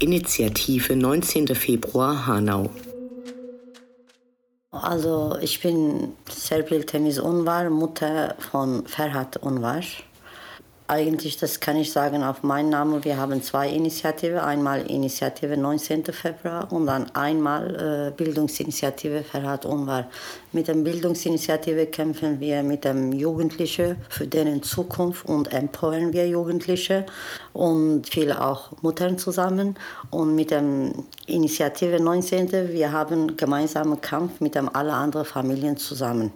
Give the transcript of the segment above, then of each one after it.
Initiative 19. Februar Hanau. Also ich bin Serpil Temiz Unvar, Mutter von Ferhat Unvar. Eigentlich, das kann ich sagen auf meinen Namen. Wir haben zwei Initiativen. Einmal Initiative 19. Februar und dann einmal äh, Bildungsinitiative Ferhat Unvar. Mit der Bildungsinitiative kämpfen wir mit dem Jugendlichen für deren Zukunft und empowern wir Jugendliche und viele auch Muttern zusammen. Und mit der Initiative 19. wir haben gemeinsamen Kampf mit dem alle anderen Familien zusammen.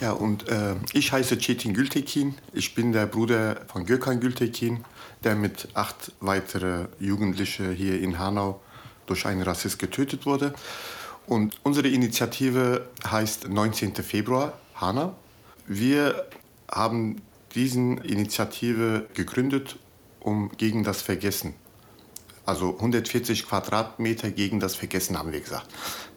Ja, und äh, ich heiße Cetin Gültekin. Ich bin der Bruder von Gökhan Gültekin, der mit acht weiteren Jugendlichen hier in Hanau durch einen Rassist getötet wurde. Und unsere Initiative heißt 19. Februar Hanau. Wir haben diese Initiative gegründet, um gegen das Vergessen also 140 Quadratmeter gegen das Vergessen, haben wir gesagt.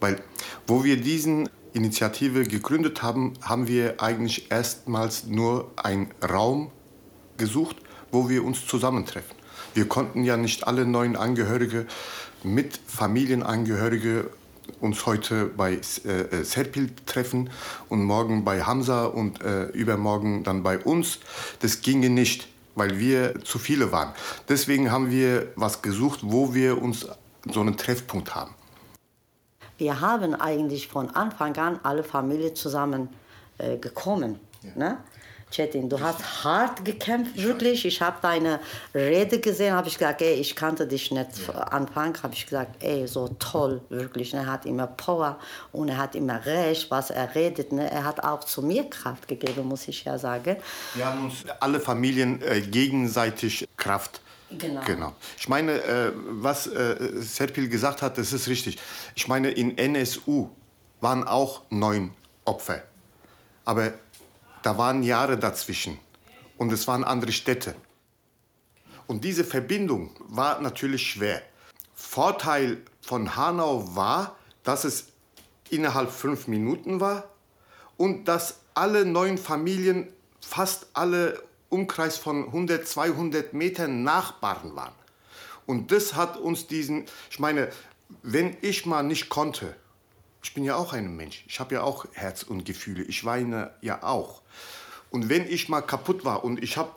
Weil, wo wir diesen Initiative gegründet haben, haben wir eigentlich erstmals nur einen Raum gesucht, wo wir uns zusammentreffen. Wir konnten ja nicht alle neuen Angehörige mit Familienangehörige uns heute bei äh, Serpil treffen und morgen bei Hamza und äh, übermorgen dann bei uns. Das ginge nicht, weil wir zu viele waren. Deswegen haben wir was gesucht, wo wir uns so einen Treffpunkt haben. Wir haben eigentlich von Anfang an alle Familien zusammen äh, gekommen. Ja. Ne? Chetin, du hast hart gekämpft, wirklich. Ich habe deine Rede gesehen, habe ich gesagt, ey, ich kannte dich nicht ja. Anfang, habe ich gesagt, ey, so toll, wirklich. Er hat immer Power und er hat immer Recht, was er redet. Ne? Er hat auch zu mir Kraft gegeben, muss ich ja sagen. Wir haben uns alle Familien äh, gegenseitig Kraft Genau. genau. Ich meine, äh, was äh, Serpil gesagt hat, das ist richtig. Ich meine, in NSU waren auch neun Opfer. Aber da waren Jahre dazwischen. Und es waren andere Städte. Und diese Verbindung war natürlich schwer. Vorteil von Hanau war, dass es innerhalb fünf Minuten war und dass alle neun Familien, fast alle Umkreis von 100, 200 Metern Nachbarn waren. Und das hat uns diesen, ich meine, wenn ich mal nicht konnte, ich bin ja auch ein Mensch, ich habe ja auch Herz und Gefühle, ich weine ja auch. Und wenn ich mal kaputt war und ich habe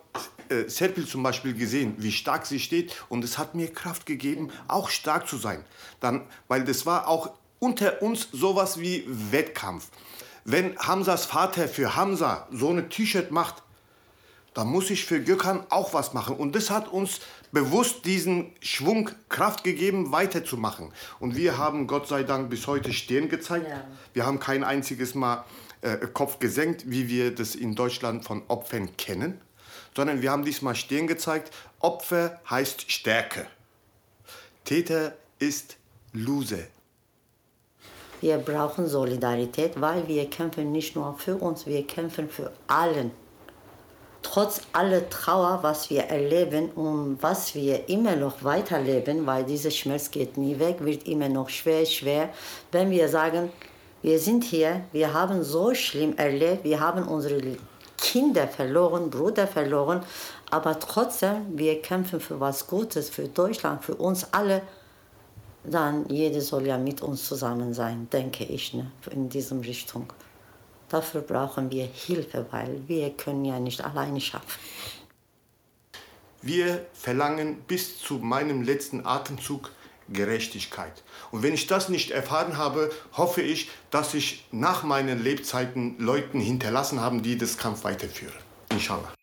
äh, Serpil zum Beispiel gesehen, wie stark sie steht und es hat mir Kraft gegeben, auch stark zu sein, dann, weil das war auch unter uns sowas wie Wettkampf. Wenn Hamzas Vater für Hamza so ein T-Shirt macht, da muss ich für Gökhan auch was machen. Und das hat uns bewusst diesen Schwung, Kraft gegeben, weiterzumachen. Und wir haben Gott sei Dank bis heute Stirn gezeigt. Ja. Wir haben kein einziges Mal äh, Kopf gesenkt, wie wir das in Deutschland von Opfern kennen, sondern wir haben diesmal Stirn gezeigt. Opfer heißt Stärke. Täter ist Loser. Wir brauchen Solidarität, weil wir kämpfen nicht nur für uns, wir kämpfen für allen trotz aller Trauer, was wir erleben und was wir immer noch weiterleben, weil dieser Schmerz geht nie weg, wird immer noch schwer, schwer, wenn wir sagen, wir sind hier, wir haben so schlimm erlebt, wir haben unsere Kinder verloren, Brüder verloren, aber trotzdem, wir kämpfen für was Gutes, für Deutschland, für uns alle, dann jeder soll ja mit uns zusammen sein, denke ich, ne, in diesem Richtung. Dafür brauchen wir Hilfe, weil wir können ja nicht alleine schaffen. Wir verlangen bis zu meinem letzten Atemzug Gerechtigkeit. Und wenn ich das nicht erfahren habe, hoffe ich, dass ich nach meinen Lebzeiten Leuten hinterlassen habe, die das Kampf weiterführen. Inshallah.